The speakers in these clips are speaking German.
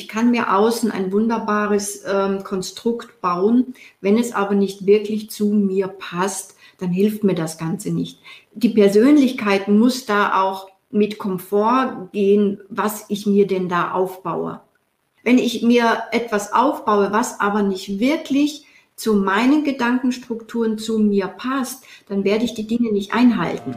ich kann mir außen ein wunderbares ähm, Konstrukt bauen, wenn es aber nicht wirklich zu mir passt, dann hilft mir das Ganze nicht. Die Persönlichkeit muss da auch mit Komfort gehen, was ich mir denn da aufbaue. Wenn ich mir etwas aufbaue, was aber nicht wirklich zu meinen Gedankenstrukturen zu mir passt, dann werde ich die Dinge nicht einhalten.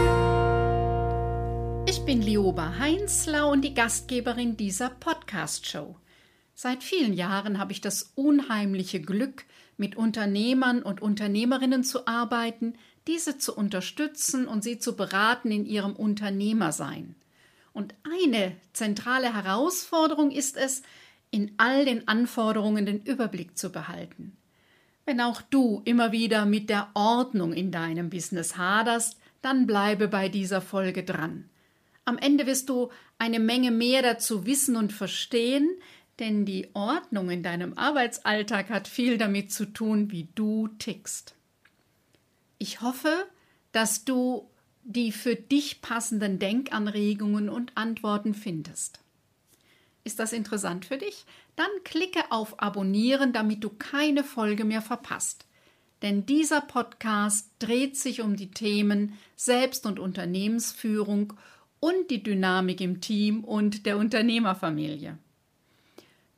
Ich bin Lioba Heinzler und die Gastgeberin dieser Podcast-Show. Seit vielen Jahren habe ich das unheimliche Glück, mit Unternehmern und Unternehmerinnen zu arbeiten, diese zu unterstützen und sie zu beraten in ihrem Unternehmersein. Und eine zentrale Herausforderung ist es, in all den Anforderungen den Überblick zu behalten. Wenn auch du immer wieder mit der Ordnung in deinem Business haderst, dann bleibe bei dieser Folge dran. Am Ende wirst du eine Menge mehr dazu wissen und verstehen, denn die Ordnung in deinem Arbeitsalltag hat viel damit zu tun, wie du tickst. Ich hoffe, dass du die für dich passenden Denkanregungen und Antworten findest. Ist das interessant für dich? Dann klicke auf Abonnieren, damit du keine Folge mehr verpasst. Denn dieser Podcast dreht sich um die Themen Selbst- und Unternehmensführung und die Dynamik im Team und der Unternehmerfamilie.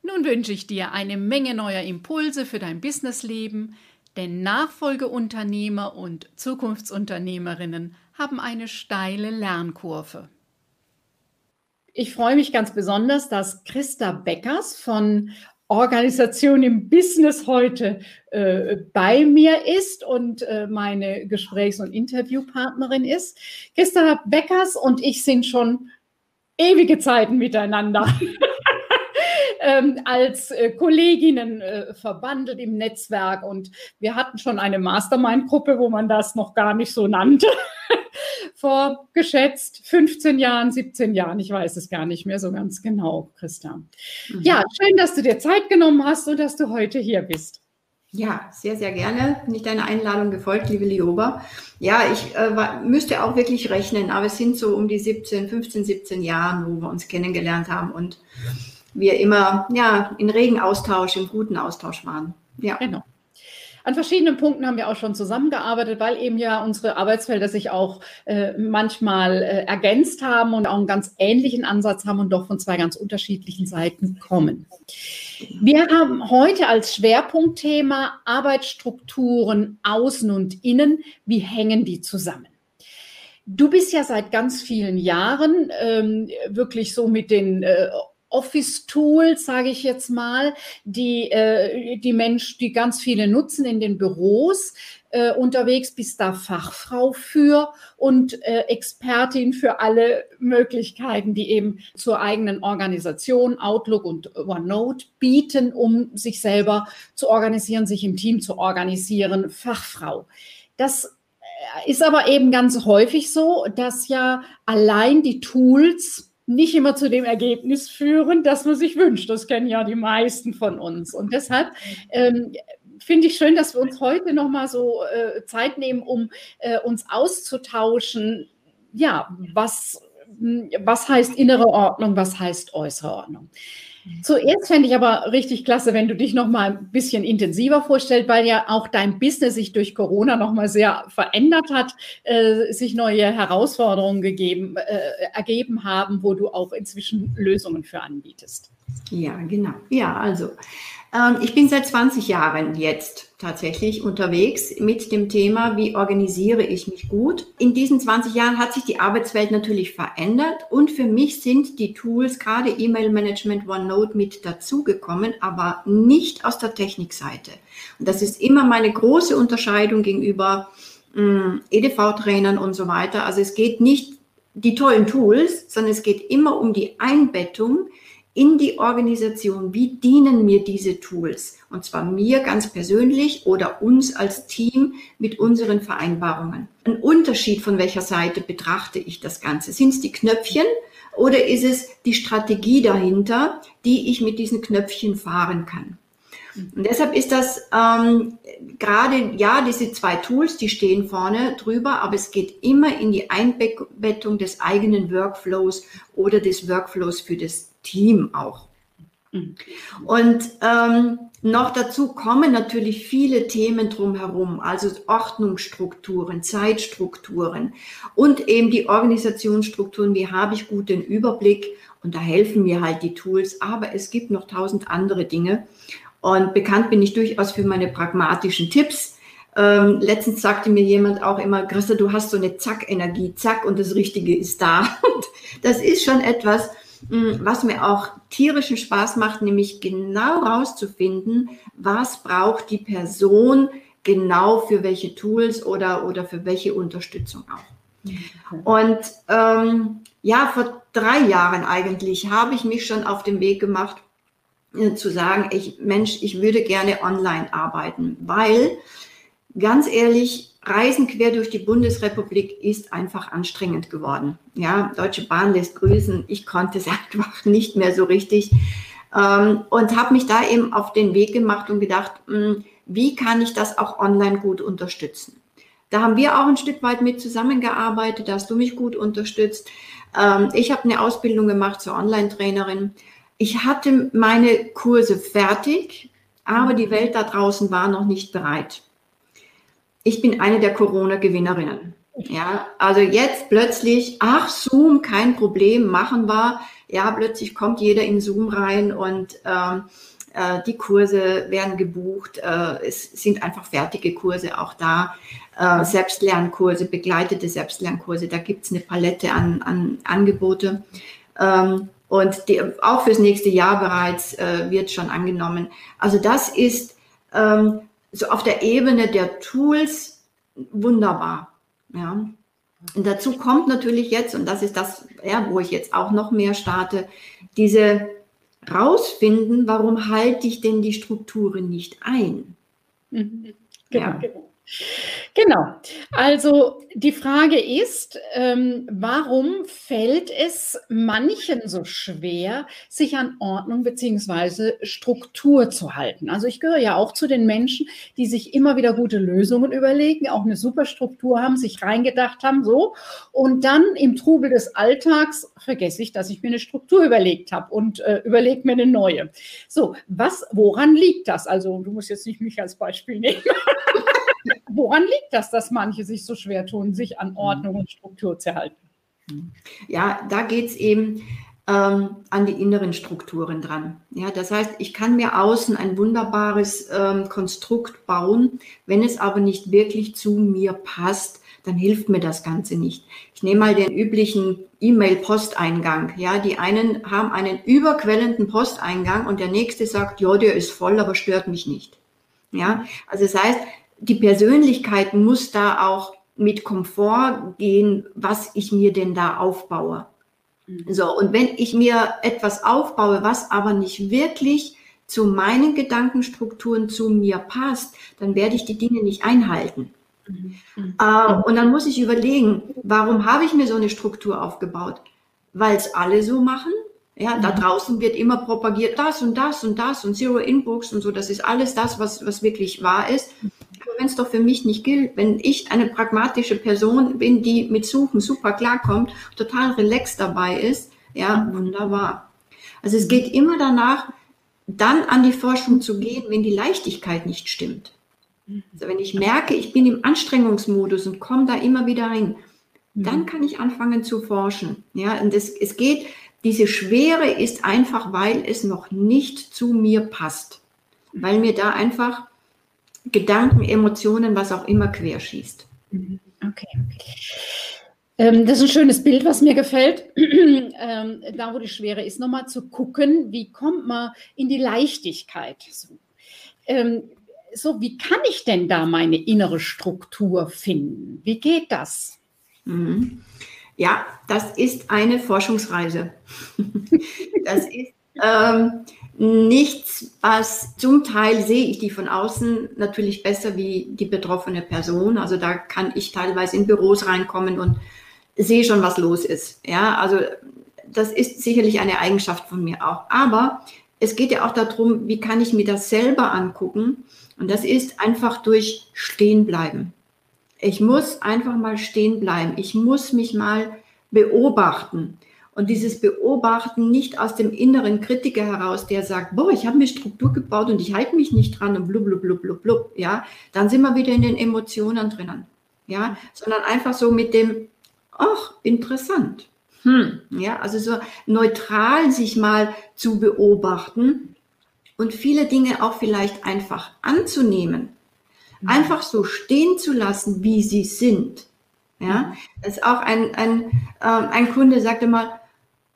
Nun wünsche ich dir eine Menge neuer Impulse für dein Businessleben, denn Nachfolgeunternehmer und Zukunftsunternehmerinnen haben eine steile Lernkurve. Ich freue mich ganz besonders, dass Christa Beckers von Organisation im Business heute äh, bei mir ist und äh, meine Gesprächs- und Interviewpartnerin ist. Christa Beckers und ich sind schon ewige Zeiten miteinander. ähm, als äh, Kolleginnen äh, verbandelt im Netzwerk und wir hatten schon eine Mastermind-Gruppe, wo man das noch gar nicht so nannte vor geschätzt 15 Jahren, 17 Jahren. Ich weiß es gar nicht mehr so ganz genau, Christa. Mhm. Ja, schön, dass du dir Zeit genommen hast und dass du heute hier bist. Ja, sehr, sehr gerne. Bin ich deiner Einladung gefolgt, liebe Lioba. Ja, ich äh, war, müsste auch wirklich rechnen, aber es sind so um die 17, 15, 17 Jahre, wo wir uns kennengelernt haben und wir immer ja, in regen Austausch, im guten Austausch waren. Ja. Genau. An verschiedenen Punkten haben wir auch schon zusammengearbeitet, weil eben ja unsere Arbeitsfelder sich auch äh, manchmal äh, ergänzt haben und auch einen ganz ähnlichen Ansatz haben und doch von zwei ganz unterschiedlichen Seiten kommen. Wir haben heute als Schwerpunktthema Arbeitsstrukturen außen und innen. Wie hängen die zusammen? Du bist ja seit ganz vielen Jahren ähm, wirklich so mit den äh, Office-Tools, sage ich jetzt mal, die äh, die Mensch, die ganz viele nutzen in den Büros äh, unterwegs, bist da Fachfrau für und äh, Expertin für alle Möglichkeiten, die eben zur eigenen Organisation Outlook und OneNote bieten, um sich selber zu organisieren, sich im Team zu organisieren. Fachfrau. Das ist aber eben ganz häufig so, dass ja allein die Tools nicht immer zu dem Ergebnis führen, das man sich wünscht. Das kennen ja die meisten von uns. Und deshalb ähm, finde ich schön, dass wir uns heute nochmal so äh, Zeit nehmen, um äh, uns auszutauschen. Ja, was, was heißt innere Ordnung, was heißt äußere Ordnung? Zuerst fände ich aber richtig klasse, wenn du dich noch mal ein bisschen intensiver vorstellst, weil ja auch dein Business sich durch Corona noch mal sehr verändert hat, äh, sich neue Herausforderungen gegeben, äh, ergeben haben, wo du auch inzwischen Lösungen für anbietest. Ja, genau. Ja, also ich bin seit 20 Jahren jetzt tatsächlich unterwegs mit dem Thema, wie organisiere ich mich gut. In diesen 20 Jahren hat sich die Arbeitswelt natürlich verändert und für mich sind die Tools, gerade E-Mail-Management, OneNote mit dazugekommen, aber nicht aus der Technikseite. Und das ist immer meine große Unterscheidung gegenüber mm, EDV-Trainern und so weiter. Also es geht nicht die tollen Tools, sondern es geht immer um die Einbettung in die Organisation, wie dienen mir diese Tools? Und zwar mir ganz persönlich oder uns als Team mit unseren Vereinbarungen. Ein Unterschied von welcher Seite betrachte ich das Ganze? Sind es die Knöpfchen oder ist es die Strategie dahinter, die ich mit diesen Knöpfchen fahren kann? Und deshalb ist das ähm, gerade, ja, diese zwei Tools, die stehen vorne drüber, aber es geht immer in die Einbettung des eigenen Workflows oder des Workflows für das Team auch. Mhm. Und ähm, noch dazu kommen natürlich viele Themen drumherum, also Ordnungsstrukturen, Zeitstrukturen und eben die Organisationsstrukturen. Wie habe ich gut den Überblick? Und da helfen mir halt die Tools. Aber es gibt noch tausend andere Dinge. Und bekannt bin ich durchaus für meine pragmatischen Tipps. Ähm, letztens sagte mir jemand auch immer, Christa, du hast so eine Zack-Energie, zack, und das Richtige ist da. Und das ist schon etwas, was mir auch tierischen Spaß macht, nämlich genau rauszufinden, was braucht die Person genau für welche Tools oder, oder für welche Unterstützung auch. Und ähm, ja, vor drei Jahren eigentlich habe ich mich schon auf den Weg gemacht, äh, zu sagen, ich, Mensch, ich würde gerne online arbeiten, weil ganz ehrlich, Reisen quer durch die Bundesrepublik ist einfach anstrengend geworden. Ja, Deutsche Bahn lässt grüßen. Ich konnte es einfach nicht mehr so richtig ähm, und habe mich da eben auf den Weg gemacht und gedacht, hm, wie kann ich das auch online gut unterstützen? Da haben wir auch ein Stück weit mit zusammengearbeitet. Da hast du mich gut unterstützt. Ähm, ich habe eine Ausbildung gemacht zur Online-Trainerin ich hatte meine Kurse fertig, aber die Welt da draußen war noch nicht bereit. Ich bin eine der Corona-Gewinnerinnen. Ja, also jetzt plötzlich, ach, Zoom, kein Problem, machen wir. Ja, plötzlich kommt jeder in Zoom rein und ähm, äh, die Kurse werden gebucht. Äh, es sind einfach fertige Kurse auch da. Äh, Selbstlernkurse, begleitete Selbstlernkurse, da gibt es eine Palette an, an Angebote. Ähm, und die, auch fürs nächste Jahr bereits äh, wird schon angenommen. Also das ist ähm, so auf der Ebene der Tools wunderbar. Ja. Und dazu kommt natürlich jetzt, und das ist das, ja, wo ich jetzt auch noch mehr starte, diese rausfinden, warum halte ich denn die Strukturen nicht ein? Mhm. Genau, ja. genau. Genau. Also die Frage ist, ähm, warum fällt es manchen so schwer, sich an Ordnung beziehungsweise Struktur zu halten? Also ich gehöre ja auch zu den Menschen, die sich immer wieder gute Lösungen überlegen, auch eine super Struktur haben, sich reingedacht haben, so. Und dann im Trubel des Alltags vergesse ich, dass ich mir eine Struktur überlegt habe und äh, überlege mir eine neue. So, was, woran liegt das? Also du musst jetzt nicht mich als Beispiel nehmen. Woran liegt das, dass manche sich so schwer tun, sich an Ordnung und Struktur zu halten? Ja, da geht es eben ähm, an die inneren Strukturen dran. Ja, das heißt, ich kann mir außen ein wunderbares ähm, Konstrukt bauen, wenn es aber nicht wirklich zu mir passt, dann hilft mir das Ganze nicht. Ich nehme mal den üblichen E-Mail-Posteingang. Ja, die einen haben einen überquellenden Posteingang und der nächste sagt, ja, der ist voll, aber stört mich nicht. Ja, also das heißt, die Persönlichkeit muss da auch mit Komfort gehen, was ich mir denn da aufbaue. Mhm. So, und wenn ich mir etwas aufbaue, was aber nicht wirklich zu meinen Gedankenstrukturen zu mir passt, dann werde ich die Dinge nicht einhalten. Mhm. Äh, und dann muss ich überlegen, warum habe ich mir so eine Struktur aufgebaut? Weil es alle so machen? Ja, da mhm. draußen wird immer propagiert, das und das und das und Zero Inbooks und so. Das ist alles das, was, was wirklich wahr ist wenn es doch für mich nicht gilt, wenn ich eine pragmatische Person bin, die mit Suchen super klarkommt, total relaxed dabei ist, ja, wunderbar. Also es geht immer danach, dann an die Forschung zu gehen, wenn die Leichtigkeit nicht stimmt. Also wenn ich merke, ich bin im Anstrengungsmodus und komme da immer wieder rein, dann kann ich anfangen zu forschen. Ja, und es, es geht, diese Schwere ist einfach, weil es noch nicht zu mir passt. Weil mir da einfach Gedanken, Emotionen, was auch immer querschießt. Mhm. Okay. Ähm, das ist ein schönes Bild, was mir gefällt. ähm, da, wo die Schwere ist, nochmal zu gucken, wie kommt man in die Leichtigkeit. So. Ähm, so, wie kann ich denn da meine innere Struktur finden? Wie geht das? Mhm. Ja, das ist eine Forschungsreise. das ist ähm, nichts, was zum Teil sehe ich die von außen natürlich besser wie die betroffene Person. Also da kann ich teilweise in Büros reinkommen und sehe schon, was los ist. Ja, also das ist sicherlich eine Eigenschaft von mir auch. Aber es geht ja auch darum, wie kann ich mir das selber angucken? Und das ist einfach durch Stehen bleiben. Ich muss einfach mal stehen bleiben. Ich muss mich mal beobachten. Und dieses Beobachten nicht aus dem inneren Kritiker heraus, der sagt, boah, ich habe mir Struktur gebaut und ich halte mich nicht dran und blub, blub, blub, blub, blub, ja, dann sind wir wieder in den Emotionen drinnen, ja, sondern einfach so mit dem, ach, interessant, hm, ja, also so neutral sich mal zu beobachten und viele Dinge auch vielleicht einfach anzunehmen, mhm. einfach so stehen zu lassen, wie sie sind, ja, das ist auch ein, ein, äh, ein Kunde sagte mal,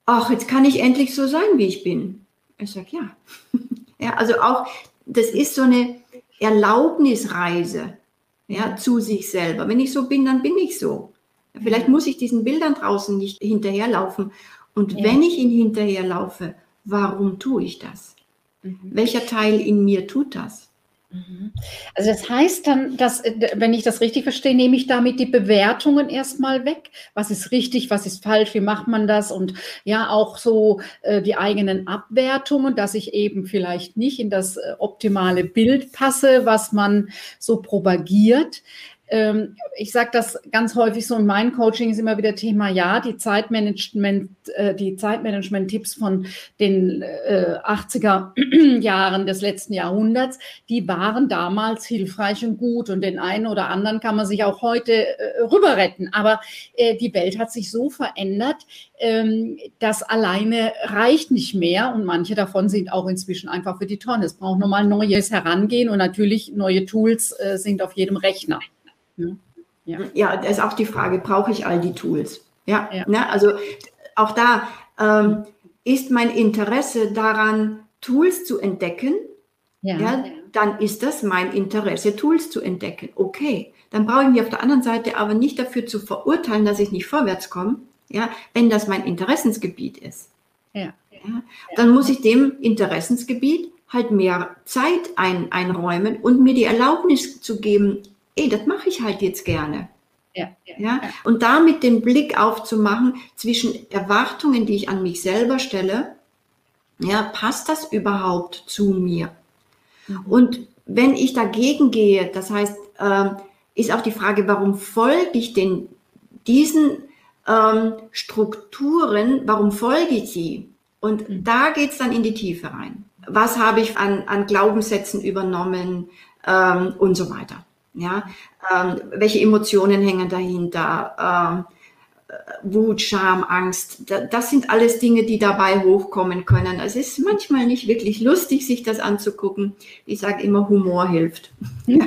ach, jetzt kann ich endlich so sein, wie ich bin. Ich sage, ja. ja, also auch, das ist so eine Erlaubnisreise ja, zu sich selber. Wenn ich so bin, dann bin ich so. Vielleicht muss ich diesen Bildern draußen nicht hinterherlaufen. Und ja. wenn ich ihnen hinterherlaufe, warum tue ich das? Mhm. Welcher Teil in mir tut das? Mhm. Also das heißt dann, dass, äh, wenn ich das richtig verstehe, nehme ich damit die Bewertungen erstmal weg. Was ist richtig, was ist falsch, wie macht man das? Und ja, auch so äh, die eigenen Abwertungen, dass ich eben vielleicht nicht in das äh, optimale Bild passe, was man so propagiert ich sage das ganz häufig so in meinem Coaching ist immer wieder Thema, ja, die Zeitmanagement, äh, die Zeitmanagement-Tipps von den äh, 80er Jahren des letzten Jahrhunderts, die waren damals hilfreich und gut und den einen oder anderen kann man sich auch heute äh, rüber retten. Aber äh, die Welt hat sich so verändert, ähm, das alleine reicht nicht mehr und manche davon sind auch inzwischen einfach für die Tonne. Es braucht nochmal neues Herangehen und natürlich neue Tools äh, sind auf jedem Rechner. Ja. ja, da ist auch die Frage, brauche ich all die Tools? Ja, ja. Ne? also auch da ähm, ist mein Interesse daran, Tools zu entdecken. Ja. ja. dann ist das mein Interesse, Tools zu entdecken. Okay, dann brauche ich mich auf der anderen Seite aber nicht dafür zu verurteilen, dass ich nicht vorwärts komme, ja, wenn das mein Interessensgebiet ist. Ja. ja. Dann muss ich dem Interessensgebiet halt mehr Zeit ein, einräumen und mir die Erlaubnis zu geben, ey, das mache ich halt jetzt gerne. Ja, ja, ja. Und damit den Blick aufzumachen zwischen Erwartungen, die ich an mich selber stelle, ja, passt das überhaupt zu mir? Mhm. Und wenn ich dagegen gehe, das heißt, äh, ist auch die Frage, warum folge ich denn diesen ähm, Strukturen, warum folge ich sie? Und mhm. da geht es dann in die Tiefe rein. Was habe ich an, an Glaubenssätzen übernommen ähm, und so weiter. Ja, ähm, welche Emotionen hängen dahinter? Ähm, Wut, Scham, Angst, das sind alles Dinge, die dabei hochkommen können. Es ist manchmal nicht wirklich lustig, sich das anzugucken. Ich sage immer, Humor hilft. ja.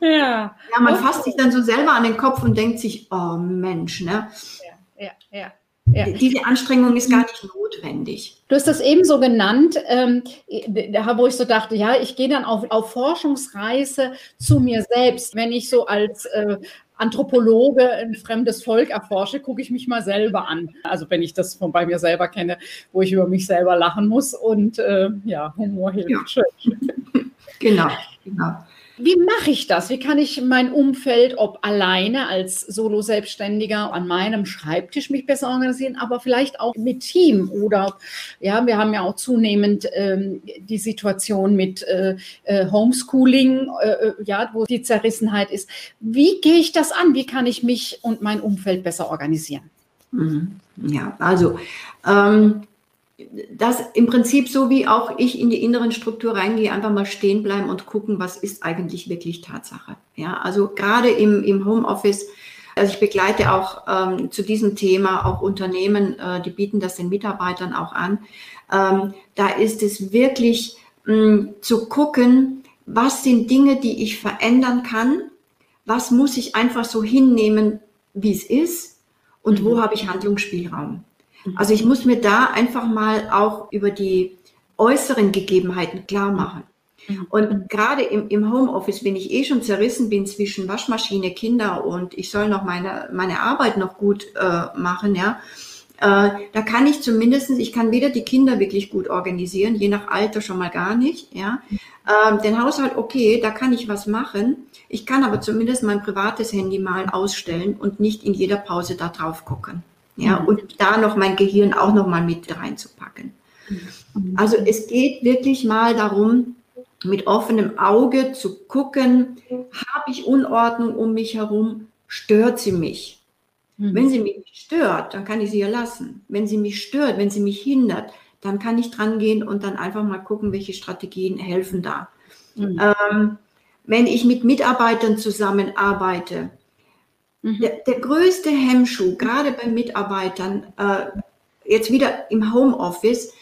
ja. ja, man fasst sich dann so selber an den Kopf und denkt sich, oh Mensch, ne? Ja, ja, ja. Ja. Diese Anstrengung ist gar nicht notwendig. Du hast das eben so genannt, ähm, wo ich so dachte, ja, ich gehe dann auf, auf Forschungsreise zu mir selbst. Wenn ich so als äh, Anthropologe ein fremdes Volk erforsche, gucke ich mich mal selber an. Also wenn ich das von bei mir selber kenne, wo ich über mich selber lachen muss und äh, ja, Humor hilft. Ja. genau, genau. Wie mache ich das? Wie kann ich mein Umfeld, ob alleine als Solo-Selbstständiger an meinem Schreibtisch mich besser organisieren, aber vielleicht auch mit Team oder ja, wir haben ja auch zunehmend ähm, die Situation mit äh, äh Homeschooling, äh, äh, ja, wo die Zerrissenheit ist. Wie gehe ich das an? Wie kann ich mich und mein Umfeld besser organisieren? Mhm. Ja, also ähm, das im Prinzip so wie auch ich in die inneren Struktur reingehe, einfach mal stehen bleiben und gucken, was ist eigentlich wirklich Tatsache. Ja, also gerade im, im Homeoffice, also ich begleite auch ähm, zu diesem Thema auch Unternehmen, äh, die bieten das den Mitarbeitern auch an. Ähm, da ist es wirklich mh, zu gucken, was sind Dinge, die ich verändern kann, was muss ich einfach so hinnehmen, wie es ist und wo mhm. habe ich Handlungsspielraum. Mhm. Also ich muss mir da einfach mal auch über die äußeren Gegebenheiten klar machen. Mhm. Und gerade im, im Homeoffice, wenn ich eh schon zerrissen bin zwischen Waschmaschine, Kinder und ich soll noch meine, meine Arbeit noch gut äh, machen, ja, Äh, da kann ich zumindest, ich kann weder die Kinder wirklich gut organisieren, je nach Alter schon mal gar nicht, ja. Ähm, den Haushalt, okay, da kann ich was machen. Ich kann aber zumindest mein privates Handy mal ausstellen und nicht in jeder Pause da drauf gucken. Ja, mhm. und da noch mein Gehirn auch noch mal mit reinzupacken. Mhm. Also es geht wirklich mal darum, mit offenem Auge zu gucken, habe ich Unordnung um mich herum, stört sie mich? Mhm. Wenn sie mich stört, dann kann ich sie ja lassen. Wenn sie mich stört, wenn sie mich hindert, dann kann ich dran gehen und dann einfach mal gucken, welche Strategien helfen da. Mhm. Ähm, wenn ich mit Mitarbeitern zusammenarbeite. Der, der, größte Hemmschuh, gerade bei Mitarbeitern, äh, jetzt wieder im Homeoffice,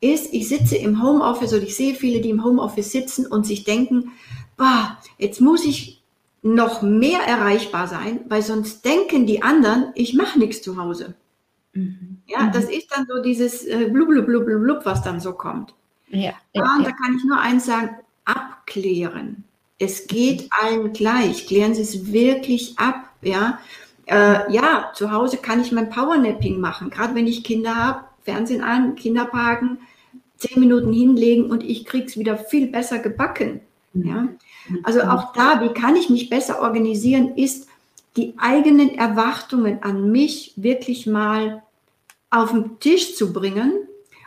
ist, ich sitze im Homeoffice oder ich sehe viele, die im Homeoffice sitzen und sich denken, bah, jetzt muss ich noch mehr erreichbar sein, weil sonst denken die anderen, ich mache nichts zu Hause. Mhm. Ja, mhm. das ist dann so dieses äh, blub, blub, blub, blub, was dann so kommt. Ja, ja, und da kann ich nur eins sagen, abklären. Es geht mhm. allen gleich. Klären Sie es wirklich ab. Ja, äh, ja zu Hause kann ich mein Powernapping machen, gerade wenn ich Kinder habe, Fernsehen an, Kinderparken, zehn Minuten hinlegen und ich krieg's wieder viel besser gebacken. Mhm. Ja? Also auch da, wie kann ich mich besser organisieren, ist die eigenen Erwartungen an mich wirklich mal auf den Tisch zu bringen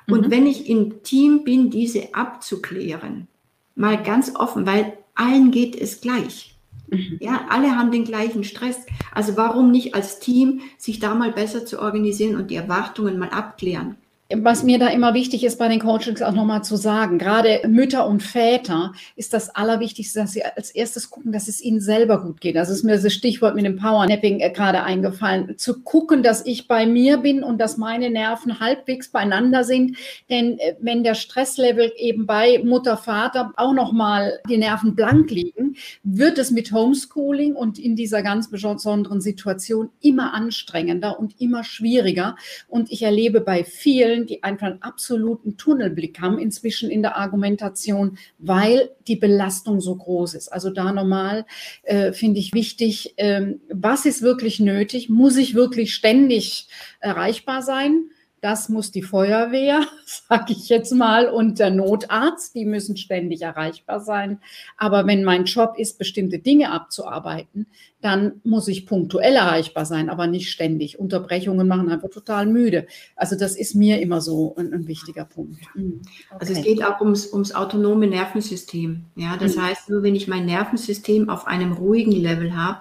und mhm. wenn ich im Team bin, diese abzuklären. Mal ganz offen, weil allen geht es gleich. Mhm. Ja, alle haben den gleichen Stress. Also warum nicht als Team sich da mal besser zu organisieren und die Erwartungen mal abklären? Was mir da immer wichtig ist bei den Coachings auch nochmal zu sagen, gerade Mütter und Väter ist das Allerwichtigste, dass sie als erstes gucken, dass es ihnen selber gut geht. Das ist mir das Stichwort mit dem Powernapping äh, gerade eingefallen. Zu gucken, dass ich bei mir bin und dass meine Nerven halbwegs beieinander sind. Denn äh, wenn der Stresslevel eben bei Mutter, Vater auch nochmal die Nerven blank liegen, wird es mit Homeschooling und in dieser ganz besonderen Situation immer anstrengender und immer schwieriger. Und ich erlebe bei vielen, die einfach einen absoluten Tunnelblick haben inzwischen in der Argumentation, weil die Belastung so groß ist. Also da nochmal äh, finde ich wichtig, ähm, was ist wirklich nötig? Muss ich wirklich ständig erreichbar sein? Das muss die Feuerwehr, sage ich jetzt mal, und der Notarzt, die müssen ständig erreichbar sein. Aber wenn mein Job ist, bestimmte Dinge abzuarbeiten, dann muss ich punktuell erreichbar sein, aber nicht ständig. Unterbrechungen machen einfach total müde. Also das ist mir immer so ein, ein wichtiger Punkt. Mhm. Okay. Also es geht auch ums, ums autonome Nervensystem. Ja, das mhm. heißt, nur wenn ich mein Nervensystem auf einem ruhigen Level habe,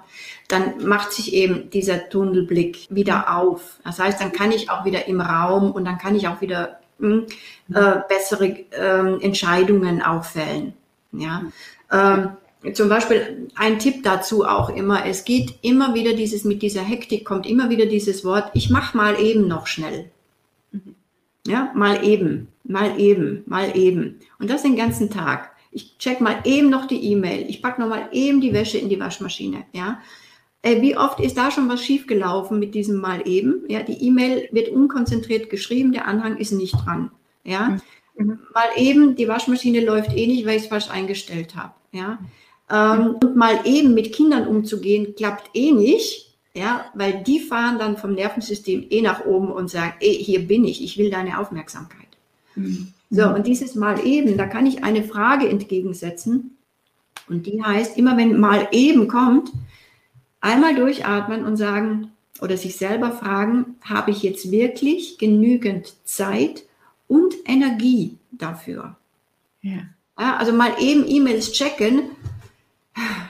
dann macht sich eben dieser Tunnelblick wieder auf. Das heißt, dann kann ich auch wieder im Raum und dann kann ich auch wieder mh, hm, äh, bessere äh, Entscheidungen auffällen. Ja. Ähm, zum Beispiel ein Tipp dazu auch immer, es geht immer wieder dieses, mit dieser Hektik kommt immer wieder dieses Wort, ich mach mal eben noch schnell. Mhm. Ja, mal eben, mal eben, mal eben. Und das den ganzen Tag. Ich check mal eben noch die E-Mail. Ich pack noch mal eben die Wäsche in die Waschmaschine. Ja, wie oft ist da schon was schiefgelaufen mit diesem mal eben? Ja, die E-Mail wird unkonzentriert geschrieben, der Anhang ist nicht dran. Ja, mhm. mal eben, die Waschmaschine läuft eh nicht, weil ich es falsch eingestellt habe. Ja, ähm, und mal eben mit Kindern umzugehen, klappt eh nicht, ja, weil die fahren dann vom Nervensystem eh nach oben und sagen, ey, hier bin ich, ich will deine Aufmerksamkeit. Mhm. So, und dieses Mal eben, da kann ich eine Frage entgegensetzen. Und die heißt, immer wenn mal eben kommt, einmal durchatmen und sagen oder sich selber fragen, habe ich jetzt wirklich genügend Zeit und Energie dafür? Ja. ja also mal eben E-Mails checken,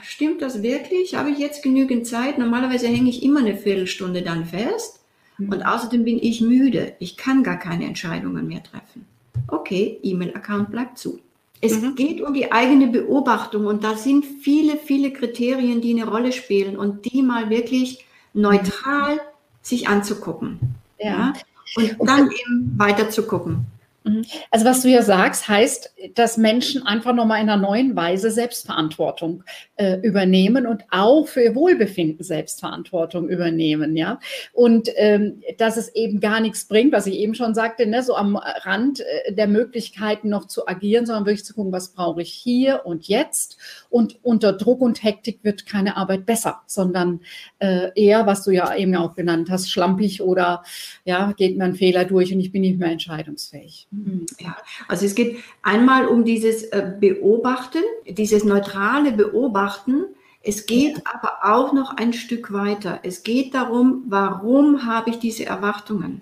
Stimmt das wirklich? Habe ich jetzt genügend Zeit? Normalerweise hänge ich immer eine Viertelstunde dann fest. Mhm. Und außerdem bin ich müde. Ich kann gar keine Entscheidungen mehr treffen. Okay, E-Mail-Account bleibt zu. Es mhm. geht um die eigene Beobachtung und da sind viele, viele Kriterien, die eine Rolle spielen und die mal wirklich neutral sich anzugucken. Ja. ja? Und dann eben weiter zu gucken. Mhm. Also was du ja sagst, heißt, dass Menschen einfach nochmal in einer neuen Weise Selbstverantwortung äh, übernehmen und auch für ihr Wohlbefinden Selbstverantwortung übernehmen, ja. Und ähm, dass es eben gar nichts bringt, was ich eben schon sagte, ne, so am Rand äh, der Möglichkeiten noch zu agieren, sondern wirklich zu gucken, was brauche ich hier und jetzt. Und unter Druck und Hektik wird keine Arbeit besser, sondern äh, eher, was du ja eben auch genannt hast, schlampig oder ja, geht mir ein Fehler durch und ich bin nicht mehr entscheidungsfähig. Ja, also es geht einmal um dieses äh, Beobachten, dieses neutrale Beobachten. Es geht aber auch noch ein Stück weiter. Es geht darum, warum habe ich diese Erwartungen?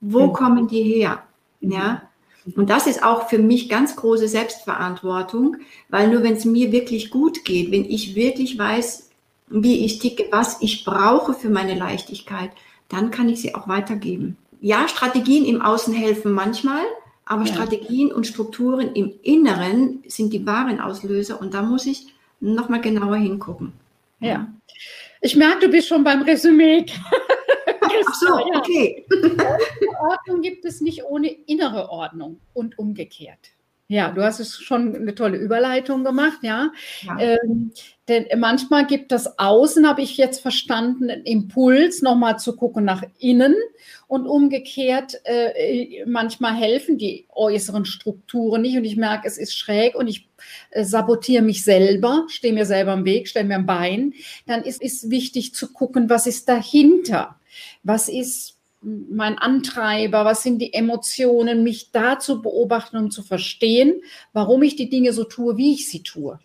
Wo mhm. kommen die her? Mhm. Ja. Und das ist auch für mich ganz große Selbstverantwortung, weil nur wenn es mir wirklich gut geht, wenn ich wirklich weiß, wie ich ticke, was ich brauche für meine Leichtigkeit, dann kann ich sie auch weitergeben. Ja, Strategien im Außen helfen manchmal, aber ja. Strategien und Strukturen im Inneren sind die wahren Auslöser und da muss ich nochmal genauer hingucken. Ja. Ich merke, du bist schon beim Resümee. Ach so, okay. Ordnung gibt es nicht ohne innere Ordnung und umgekehrt. Ja, du hast es schon eine tolle Überleitung gemacht, ja. ja. Ähm, denn manchmal gibt das Außen, habe ich jetzt verstanden, einen Impuls, nochmal zu gucken nach innen und umgekehrt, äh, manchmal helfen die äußeren Strukturen nicht und ich merke, es ist schräg und ich äh, sabotiere mich selber, stehe mir selber im Weg, stelle mir ein Bein. Dann ist es wichtig zu gucken, was ist dahinter? Was ist mein Antreiber, was sind die Emotionen, mich da zu beobachten und zu verstehen, warum ich die Dinge so tue, wie ich sie tue.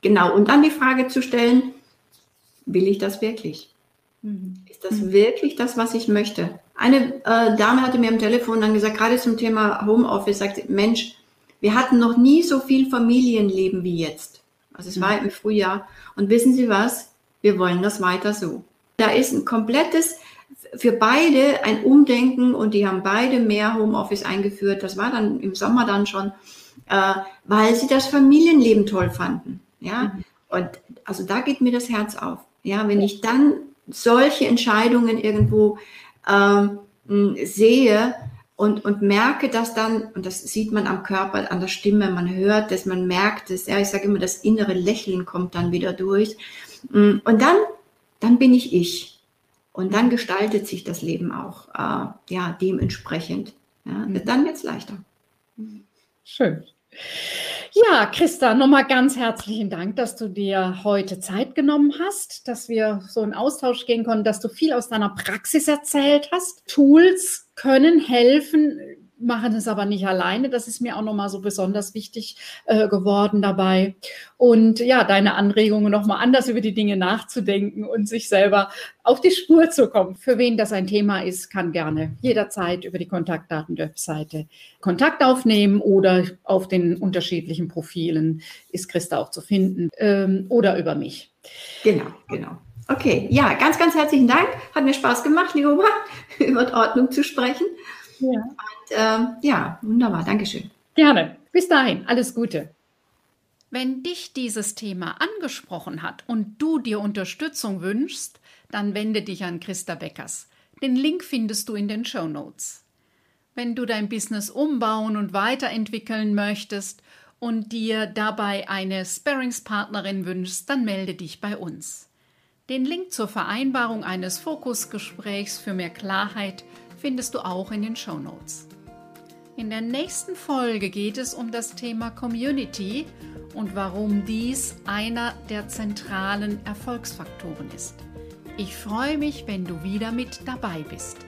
Genau, und dann die Frage zu stellen, will ich das wirklich? Mhm. Ist das mhm. wirklich das, was ich möchte? Eine äh, Dame hatte mir am Telefon dann gesagt, gerade zum Thema Homeoffice, sagt, Mensch, wir hatten noch nie so viel Familienleben wie jetzt. Also es mhm. war im Frühjahr. Und wissen Sie was? Wir wollen das weiter so. Da ist ein komplettes für beide ein Umdenken und die haben beide mehr Homeoffice eingeführt. Das war dann im Sommer dann schon, äh, weil sie das Familienleben toll fanden. Ja, mhm. und also da geht mir das Herz auf. Ja, wenn ich dann solche Entscheidungen irgendwo ähm, sehe und, und merke, dass dann, und das sieht man am Körper, an der Stimme, man hört dass man merkt es, ja, ich sage immer, das innere Lächeln kommt dann wieder durch. Und dann, dann bin ich ich. Und dann gestaltet sich das Leben auch äh, ja, dementsprechend. Ja, mhm. Dann wird es leichter. Schön. Ja, Christa, nochmal ganz herzlichen Dank, dass du dir heute Zeit genommen hast, dass wir so in Austausch gehen konnten, dass du viel aus deiner Praxis erzählt hast. Tools können helfen, machen es aber nicht alleine. Das ist mir auch nochmal so besonders wichtig äh, geworden dabei. Und ja, deine Anregungen nochmal anders über die Dinge nachzudenken und sich selber auf die Spur zu kommen. Für wen das ein Thema ist, kann gerne jederzeit über die Kontaktdaten der Webseite Kontakt aufnehmen oder auf den unterschiedlichen Profilen ist Christa auch zu finden ähm, oder über mich. Genau, genau. Okay, ja, ganz, ganz herzlichen Dank. Hat mir Spaß gemacht, Lioma, über Ordnung zu sprechen. Ja. Ähm, ja, wunderbar. Dankeschön. Gerne. Bis dahin. Alles Gute. Wenn dich dieses Thema angesprochen hat und du dir Unterstützung wünschst, dann wende dich an Christa Beckers. Den Link findest du in den Show Notes. Wenn du dein Business umbauen und weiterentwickeln möchtest und dir dabei eine Sparringspartnerin wünschst, dann melde dich bei uns. Den Link zur Vereinbarung eines Fokusgesprächs für mehr Klarheit findest du auch in den Show Notes. In der nächsten Folge geht es um das Thema Community und warum dies einer der zentralen Erfolgsfaktoren ist. Ich freue mich, wenn du wieder mit dabei bist.